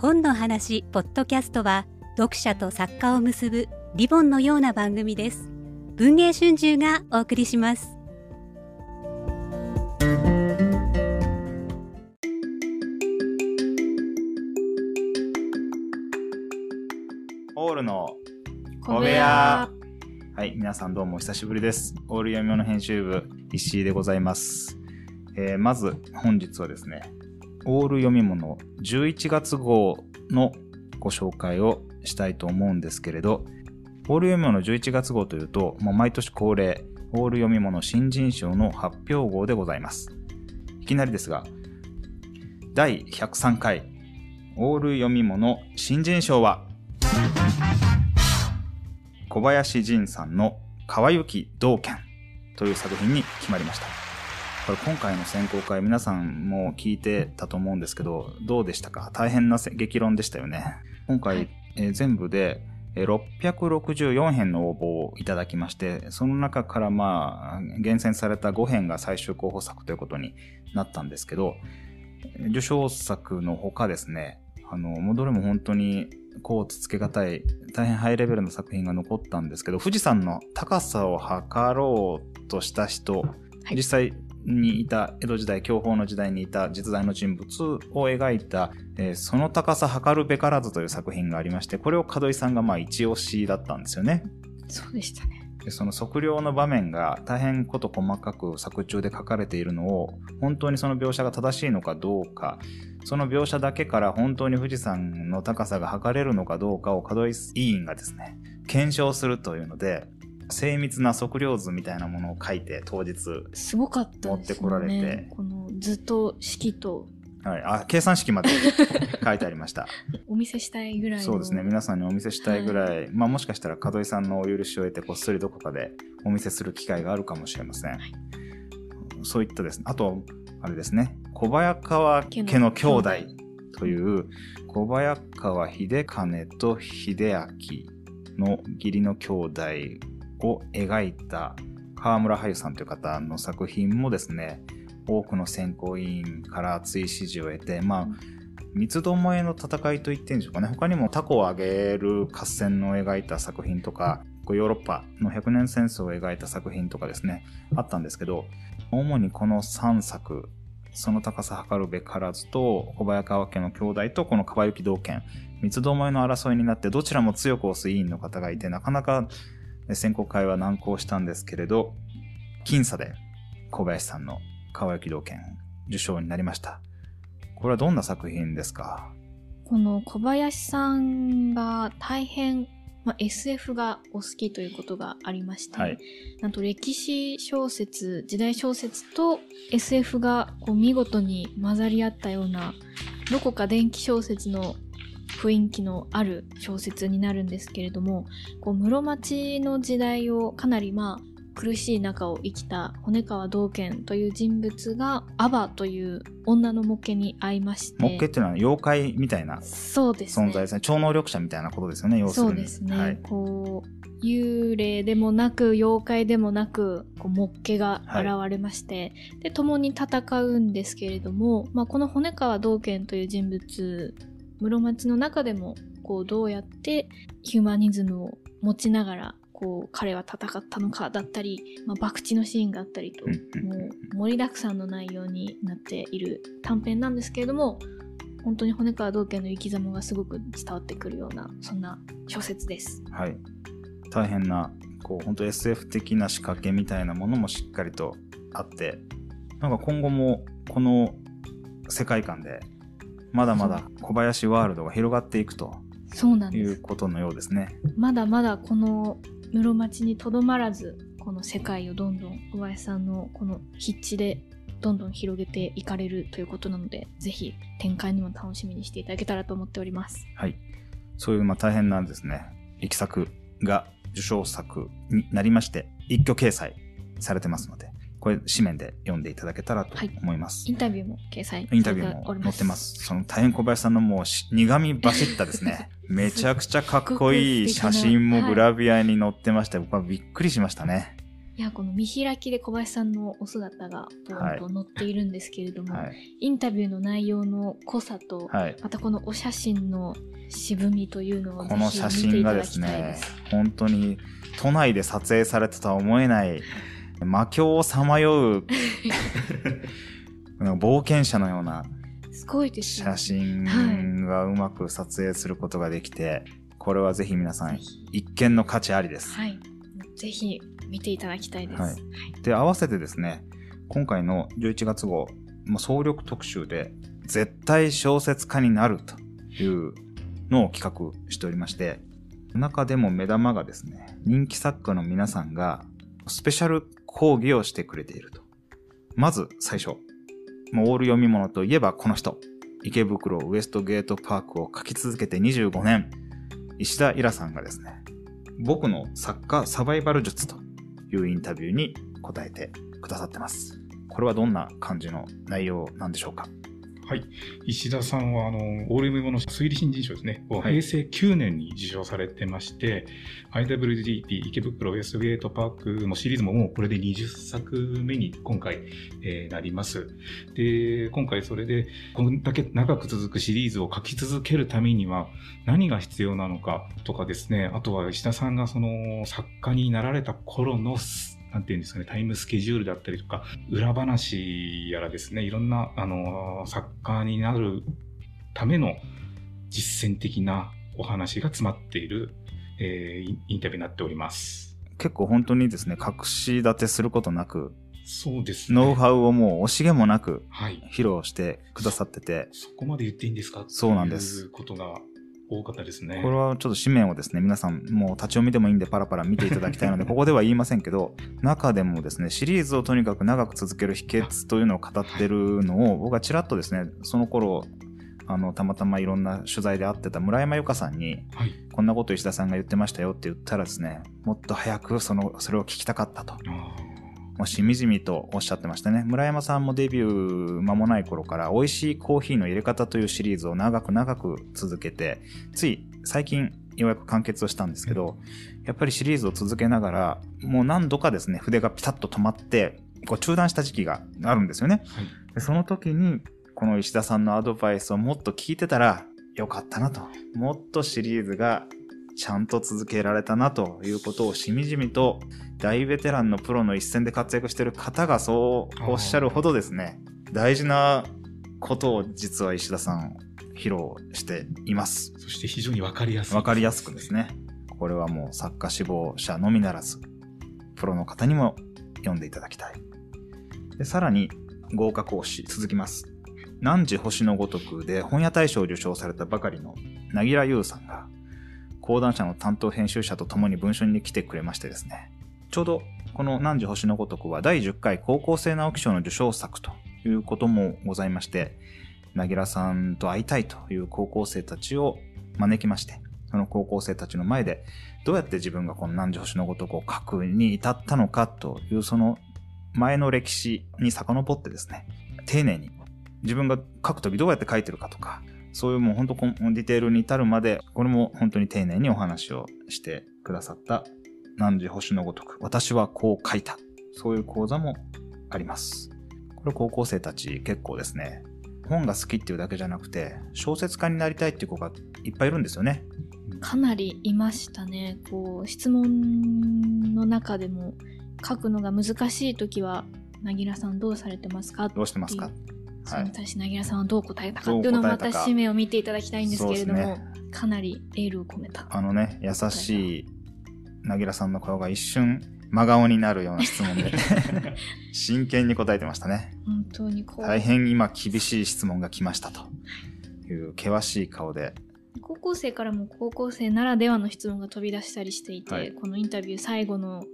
本の話ポッドキャストは読者と作家を結ぶリボンのような番組です。文藝春秋がお送りします。オールの小部屋。はい皆さんどうもお久しぶりです。オール読み物編集部石井でございます、えーまず本日はですねオール読み物11月号のご紹介をしたいと思うんですけれどオール読み物11月号というともう毎年恒例オール読み物新人賞の発表号でございます。いきなりですが第103回オール読み物新人賞は小林仁さんの「川行道剣」という作品に決まりました。これ今回の選考会皆さんも聞いてたと思うんですけどどうでしたか？大変なせ激論でしたよね。今回、えー全部でえー664編の応募をいただきましてその中からまあ厳選された5編が最終候補作ということになったんですけど受賞作のほかですねあのもうどれも本当にこうつつけがたい大変ハイレベルな作品が残ったんですけど富士山の高さを測ろうとした人、い。実際にいた江戸時代享保の時代にいた実在の人物を描いた、えーその高さ測るべからずという作品がありましてこれを門井さんがまあ一押しだったんですよね。そうでしたね。でその測量の場面が大変こと細かく作中で書かれているのを本当にその描写が正しいのかどうかその描写だけから本当に富士山の高さが測れるのかどうかを門井委員がですね検証するというので精密な測量図みたいなものを書いて当日、すごかった。持ってこられて。この図と式と。はい、あ計算式まで 書いてありました。お見せしたいぐらいの。そうですね。皆さんにお見せしたいぐらい、まあ、もしかしたら門井さんのお許しを得てこっそりどこかでお見せする機会があるかもしれません、はい。そういったですね。あとあれですね。小早川家の兄弟という小早川秀兼と秀明の義理の兄弟を描いた川村俳優さんという方の作品もですね多くの選考委員から熱い支持を得てまあ三つどもえの戦いと言ってんでしょうかね。他にもタコをあげる合戦の描いた作品とかヨーロッパの百年戦争を描いた作品とかですねあったんですけど主にこの3作その高さ測るべからずと小早川家の兄弟とこの川行道剣三つどもえの争いになってどちらも強く押す委員の方がいてなかなか選考会は難航したんですけれど僅差で小林さんの川行道剣受賞になりました。これはどんな作品ですか？この小林さんが大変、まあ、SF がお好きということがありまして、はい。なんと歴史小説、時代小説と SF がこう見事に混ざり合ったような、どこか電気小説の雰囲気のある小説になるんですけれども、こう室町の時代をかなりまあ苦しい中を生きた骨川道賢という人物がアバという女の模型に会いまして、モッケっていうのは妖怪みたいなそうですね。存在ですね超能力者みたいなことですよね要するに。そうですね、はい、こう幽霊でもなく妖怪でもなくこうモッケが現れまして、で共に戦うんですけれども、まあ、この骨川道賢という人物室町の中でもこうどうやってヒューマニズムを持ちながらこう彼は戦ったのかだったり、まあ、博打のシーンがあったりと、もう盛りだくさんの内容になっている短編なんですけれども本当に骨川道賢の生き様がすごく伝わってくるようなそんな小説です。はい、大変なこう本当 SF 的な仕掛けみたいなものもしっかりとあってなんか今後もこの世界観でまだまだ小林ワールドが広がっていくとそうなんい。うことのようですね。まだまだこの室町にとどまらずこの世界をどんどん小林さんのこの筆致でどんどん広げていかれるということなのでぜひ展開にも楽しみにしていただけたらと思っております。はい、そういうまあ大変なんですね力作が受賞作になりまして一挙掲載されてますのでこれ紙面で読んでいただけたらと思います。インタビューも掲載インタビューも載ってます。その大変小林さんのもうし苦み走ったですね。めちゃくちゃかっこいい写真もグラビアに載ってまして、僕はびっくりしましたね。いやこの見開きで小林さんのお姿がボーンと載っているんですけれども、はい。インタビューの内容の濃さと、はい。またこのお写真の渋みというのをこの写真がですね本当に都内で撮影されてとは思えない、魔境をさまよう、冒険者のような写真がうまく撮影することができて、これはぜひ皆さん一見の価値ありです。はい。ぜひ見ていただきたいです。はいで、合わせてですね、今回の11月号、もう総力特集で、絶対小説家になるというのを企画しておりまして、中でも目玉がですね、人気作家の皆さんがスペシャル講義をしてくれていると。まず最初、もうオール読み物といえばこの人。池袋ウエストゲートパークを書き続けて25年、石田イラさんがですね、僕の作家サバイバル術というインタビューに答えてくださってます。これはどんな感じの内容なんでしょうか？はい。石田さんは、あの、オール読み物推理新人賞ですね。をはい平成9年に受賞されてまして、IWGP 池袋ウエストゲートパークのシリーズももうこれで20作目に今回、えーなります。で、今回それで、こんだけ長く続くシリーズを書き続けるためには何が必要なのかとかですね、あとは石田さんがその作家になられた頃のなんていうんですかね、タイムスケジュールだったりとか、裏話やらですね、いろんな、あの、作家になるための実践的なお話が詰まっている、えーインタビューになっております。結構本当にですね、隠し立てすることなく、そうですね。ノウハウをもう惜しげもなくはい。披露してくださってて、そこまで言っていいんですか？そうなんですということが多かったですね。これはちょっと紙面をですね、皆さんもう立ち読みでもいいんでパラパラ見ていただきたいので、ここでは言いませんけど、中でもですね、シリーズをとにかく長く続ける秘訣というのを語ってるのを、僕はちらっとですね、その頃、あの、たまたまいろんな取材で会ってた村山由佳さんに、はい。こんなこと石田さんが言ってましたよって言ったらですね、もっと早くその、それを聞きたかったと。あもうしみじみとおっしゃってましたね。村山さんもデビュー間もない頃から、美味しいコーヒーの入れ方というシリーズを長く長く続けて、つい最近ようやく完結をしたんですけど、やっぱりシリーズを続けながら、もう何度かですね、筆がピタッと止まって、こう中断した時期があるんですよね。ーはい。でその時に、この石田さんのアドバイスをもっと聞いてたらよかったなと。もっとシリーズがちゃんと続けられたなということをしみじみと大ベテランのプロの一戦で活躍している方がそうおっしゃるほどですね、大事なことを実は石田さん披露しています。そして非常にわかりやすい。わかりやすくですね。これはもう作家志望者のみならず、プロの方にも読んでいただきたい。でさらに、豪華講師続きます。何時星のごとくで本屋大賞を受賞されたばかりのなぎらゆうさんが、講談社の担当編集者と共に文書に来てくれましてですね、ちょうどこの何時星のごとくは第10回高校生直木賞の受賞作ということもございまして、なぎらさんと会いたいという高校生たちを招きまして、その高校生たちの前で、どうやって自分がこの何時星のごとくを書くに至ったのかというその前の歴史に遡ってですね、丁寧に自分が書くときどうやって書いてるかとか、そういうもう本当ディテールに至るまで、これも本当に丁寧にお話をしてくださった何時星のごとく、私はこう書いた。そういう講座もあります。これ高校生たち結構ですね、本が好きっていうだけじゃなくて、小説家になりたいっていう子がいっぱいいるんですよね。かなりいましたね。こう、質問の中でも書くのが難しいときは、なぎらさんどうされてますか？どうしてますか？それに対してなぎらさんはどう答えたかっていうのをまた紙面を見ていただきたいんですけれども、かなりエールを込めた。あのね、優しいなぎらさんの顔が一瞬真顔になるような質問で、真剣に答えてました。ね。本当にこう、大変今厳しい質問が来ました。という険しい顔で、高校生からも高校生ならではの質問が飛び出した。りしていて、はいこのインタビュー最後の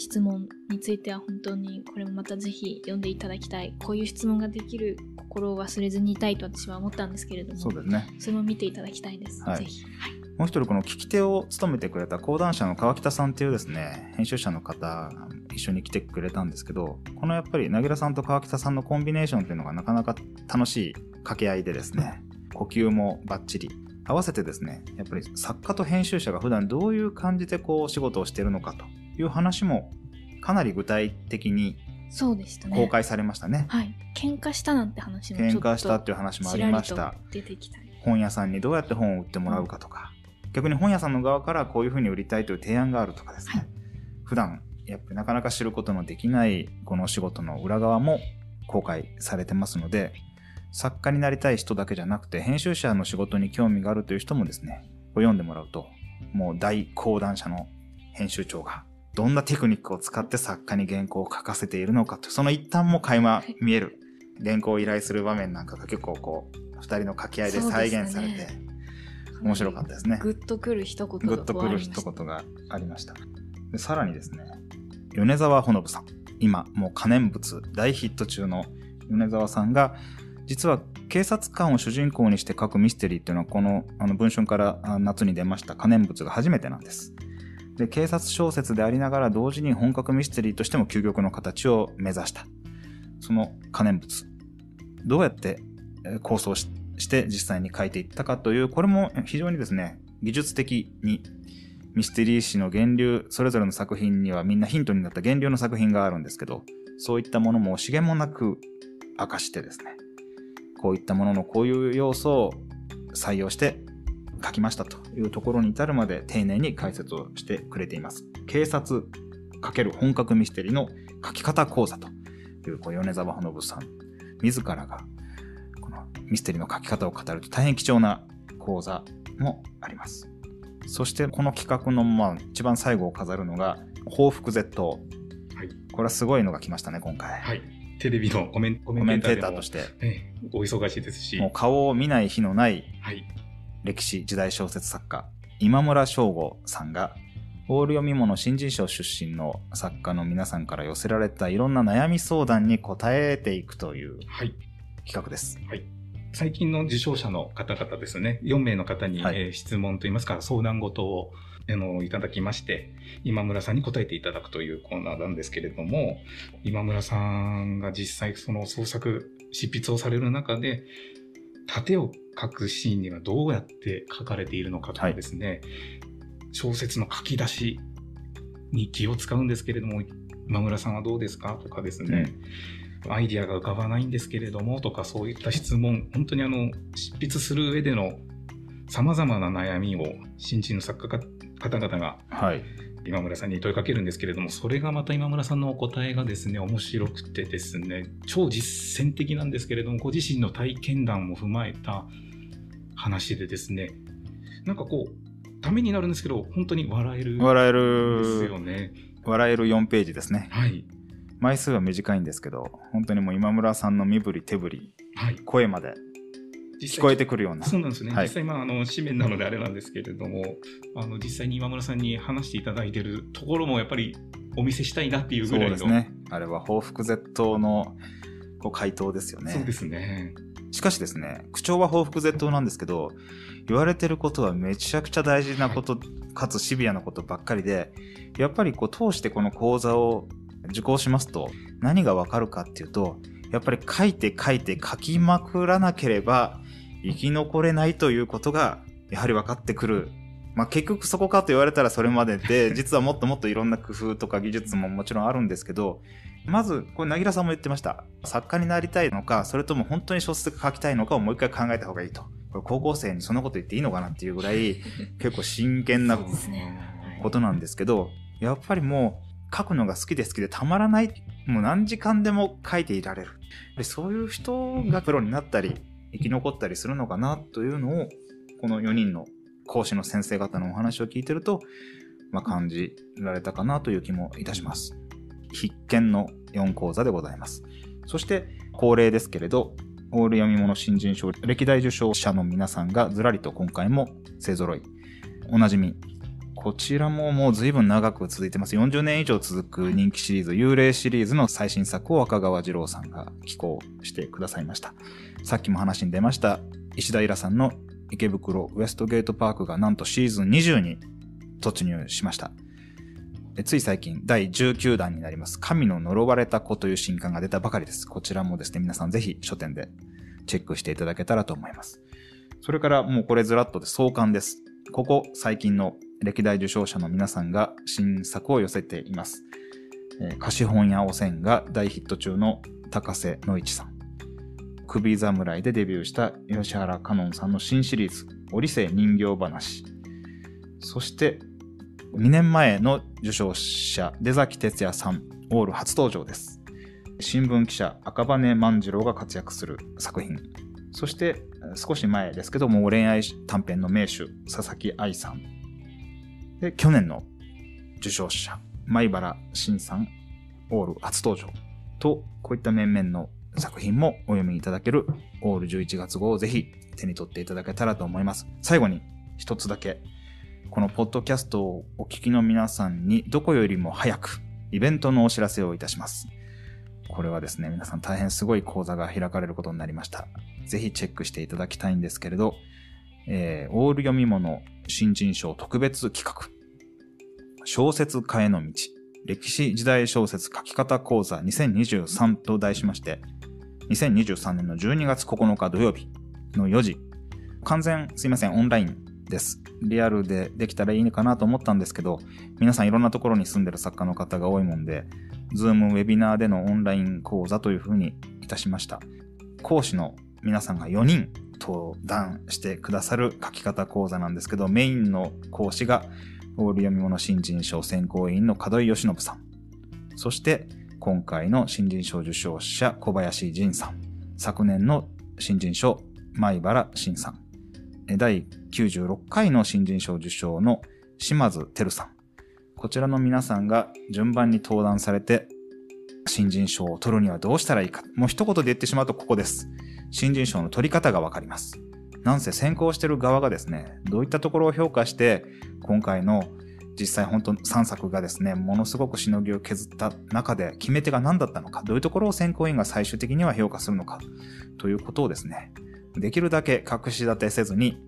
質問については本当にこれもまたぜひ読んでいただきたい。こういう質問ができる心を忘れずにいたいと私は思ったんですけれどもそうですね。それも見ていただきたいです、はい。ぜひ、はいもう一人この聞き手を務めてくれた講談社の川北さんっていうですね、編集者の方一緒に来てくれたんですけど、このやっぱりなぎらさんと川北さんのコンビネーションっていうのがなかなか楽しい掛け合いでですね、呼吸もバッチリ。合わせてですね、やっぱり作家と編集者が普段どういう感じでこう仕事をしているのかという話もかなり具体的にそうでしたね。公開されましたね。はい。喧嘩したなんて話もちょっと喧嘩したっていう話もありましたちらり。と出てきたり。本屋さんにどうやって本を売ってもらうかとか、逆に本屋さんの側からこういうふうに売りたいという提案があるとかですね、はい普段やっぱりなかなか知ることのできないこのお仕事の裏側も公開されてますので作家になりたい人だけじゃなくて編集者の仕事に興味があるという人もですねこれ読んでもらうともう大講談社の編集長がどんなテクニックを使って作家に原稿を書かせているのかとその一端も垣間見える原稿を依頼する場面なんかが結構こう二人の掛け合いで再現されて、ね面白かったですね。グッとくる一言グッとくる一言がありました。でさらにですね、米沢ほのぶさん。今、もう可燃物大ヒット中の米沢さんが、実は警察官を主人公にして書くミステリーっていうのは、このあの文春からあ夏に出ました可燃物が初めてなんです。で、警察小説でありながら同時に本格ミステリーとしても究極の形を目指した。その可燃物。どうやって構想しして実際に書いていったかという、これも非常にですね、技術的にミステリー史の源流、それぞれの作品にはみんなヒントになった源流の作品があるんですけど、そういったものも資源もなく明かしてですね、こういったもののこういう要素を採用して書きましたというところに至るまで丁寧に解説をしてくれています。警察×本格ミステリーの書き方講座という、こう米沢ほのぶさん自らがこのミステリーの書き方を語ると大変貴重な講座もあります。そしてこの企画のまあ一番最後を飾るのが報復 Z。はい。これはすごいのが来ましたね、今回。はい。テレビのコメンテーターとして、ええお忙しいですし。もう顔を見ない日のない。歴史時代小説作家、今村翔吾さんが、オール読み物新人賞出身の作家の皆さんから寄せられたいろんな悩み相談に答えていくというはい。企画です。はい。最近の受賞者の方々ですね、4名の方に、はいえー質問といいますか、相談事をあのいただきまして、今村さんに答えていただくというコーナーなんですけれども、今村さんが実際その創作、執筆をされる中で、盾を書くシーンにはどうやって書かれているのかとかですね、小説の書き出しに気を使うんですけれども、今村さんはどうですかとかですね、アイディアが浮かばないんですけれどもとかそういった質問本当にあの執筆する上でのさまざまな悩みを新人の作家か方々がはい。今村さんに問いかけるんですけれどもそれがまた今村さんのお答えがですね面白くてですね超実践的なんですけれどもご自身の体験談も踏まえた話でですねなんかこうためになるんですけど本当に笑えるん笑えですよる、ね。笑える4ページですね。はい、枚数は短いんですけど、本当にもう今村さんの身振り手振り、はい、声まで聞こえてくるような。そうなんですね、はい実際、まあ、あの紙面なのであれなんですけれども、あの実際に今村さんに話していただいているところもやっぱりお見せしたいなっていうそうぐらいの、ですね。あれは報復絶倒のこう回答ですよね。そうですね。しかしですね、口調は報復絶倒なんですけど、言われてることはめちゃくちゃ大事なこと、かつシビアなことばっかりで、やっぱりこう通してこの講座を受講しますと、何がわかるかっていうと、やっぱり書いて書いて書きまくらなければ生き残れないということが、やはり分かってくる。まあ結局そこかと言われたらそれまでで、実はもっともっといろんな工夫とか技術ももちろんあるんですけど、まず、これ、なぎらさんも言ってました。作家になりたいのか、それとも本当に小説が書きたいのかをもう一回考えた方がいいと。これ高校生にそんなこと言っていいのかなっていうぐらい、結構真剣なことなんですけど、やっぱりもう、書くのが好きで好きでたまらない。もう何時間でも書いていられる。でそういう人がプロになったり、生き残ったりするのかなというのを、この4人の講師の先生方のお話を聞いてると、まあ、感じられたかなという気もいたします。必見の4講座でございます。そして、恒例ですけれど、オール読み物新人賞歴代受賞者の皆さんがずらりと今回も勢揃い。おなじみ。こちらももう随分長く続いてます。40年以上続く人気シリーズ、幽霊シリーズの最新作を若川二郎さんが寄稿してくださいました。さっきも話に出ました、石田イラさんの池袋ウエストゲートパークがなんとシーズン20に突入しました。つい最近、第19弾になります、神の呪われた子という新刊が出たばかりです。こちらもですね、皆さんぜひ書店でチェックしていただけたらと思います。それからもうこれずらっとで創刊です。ここ最近の歴代受賞者の皆さんが新作を寄せています。えー貸本屋汚染が大ヒット中の高瀬野一さん。首侍でデビューした吉原香音さんの新シリーズ、オリセ人形話。そして、2年前の受賞者、出崎哲也さん、オール初登場です。新聞記者、赤羽万次郎が活躍する作品。そして、少し前ですけども、恋愛短編の名手、佐々木愛さん。で、去年の受賞者、米原慎さん、オール初登場。と、こういった面々の作品もお読みいただけるオール11月号をぜひ手に取っていただけたらと思います。最後に一つだけ、このポッドキャストをお聞きの皆さんにどこよりも早くイベントのお知らせをいたします。これはですね、皆さん大変すごい講座が開かれることになりました。ぜひチェックしていただきたいんですけれど、えーオール読み物新人賞特別企画、小説家への道、歴史時代小説書き方講座2023と題しまして、2023年の12月9日土曜日の4時、完全すいません、オンラインです。リアルでできたらいいのかなと思ったんですけど、皆さんいろんなところに住んでる作家の方が多いもんで、ズームウェビナーでのオンライン講座というふうにいたしました。講師の皆さんが4人登壇してくださる書き方講座なんですけど、メインの講師が、オール読み物新人賞選考委員の門井義信さん。そして、今回の新人賞受賞者、小林仁さん。昨年の新人賞、米原慎さん。第96回の新人賞受賞の島津照さん。こちらの皆さんが順番に登壇されて、新人賞を取るにはどうしたらいいか。もう一言で言ってしまうとここです。新人賞の取り方がわかります。なんせ選考してる側がですね、どういったところを評価して、今回の実際本当3作がですね、ものすごくしのぎを削った中で決め手が何だったのか、どういうところを選考委員が最終的には評価するのか、ということをですね、できるだけ隠し立てせずに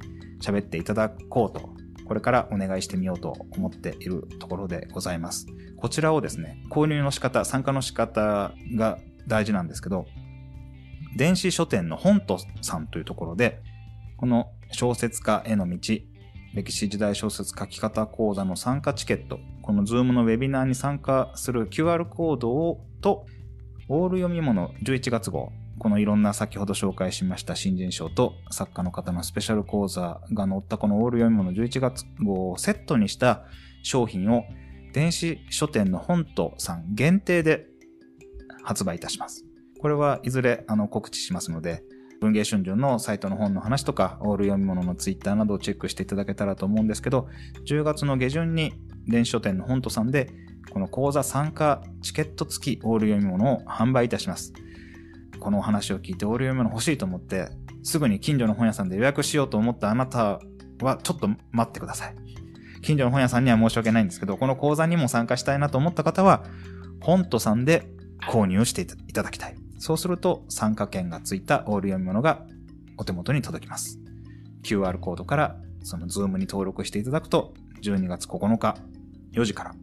喋っていただこうと、これからお願いしてみようと思っているところでございます。こちらをですね、購入の仕方、参加の仕方が大事なんですけど、電子書店の本とさんというところで、この小説家への道、歴史時代小説書き方講座の参加チケット、この Zoom のウェビナーに参加する QR コードをと、オール読み物11月号、このいろんな先ほど紹介しました新人賞と作家の方のスペシャル講座が載ったこのオール読み物11月号をセットにした商品を電子書店の本とさん限定で発売いたします。これはいずれあの告知しますので、文芸春秋のサイトの本の話とか、オール読み物のツイッターなどをチェックしていただけたらと思うんですけど、10月の下旬に電子書店の本とさんで、この講座参加チケット付きオール読み物を販売いたします。このお話を聞いてオール読み物欲しいと思って、すぐに近所の本屋さんで予約しようと思ったあなたはちょっと待ってください。近所の本屋さんには申し訳ないんですけど、この講座にも参加したいなと思った方は、本とさんで購入していただきたい。そうすると参加券がついたオール読み物がお手元に届きます。QR コードからその Zoom に登録していただくと12月9日4時から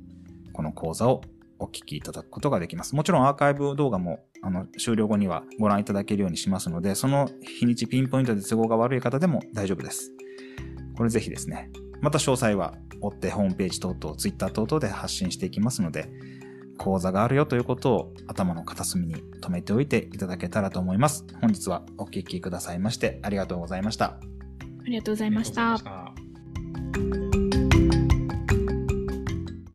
この講座をお聞きいただくことができます。もちろんアーカイブ動画もあの終了後にはご覧いただけるようにしますので、その日にちピンポイントで都合が悪い方でも大丈夫です。これぜひですね。また詳細は追ってホームページ等々、Twitter 等々で発信していきますので、講座があるよということを頭の片隅に留めておいていただけたらと思います。本日はお聞きくださいましてありがとうございました。ありがとうございましたありがとうございました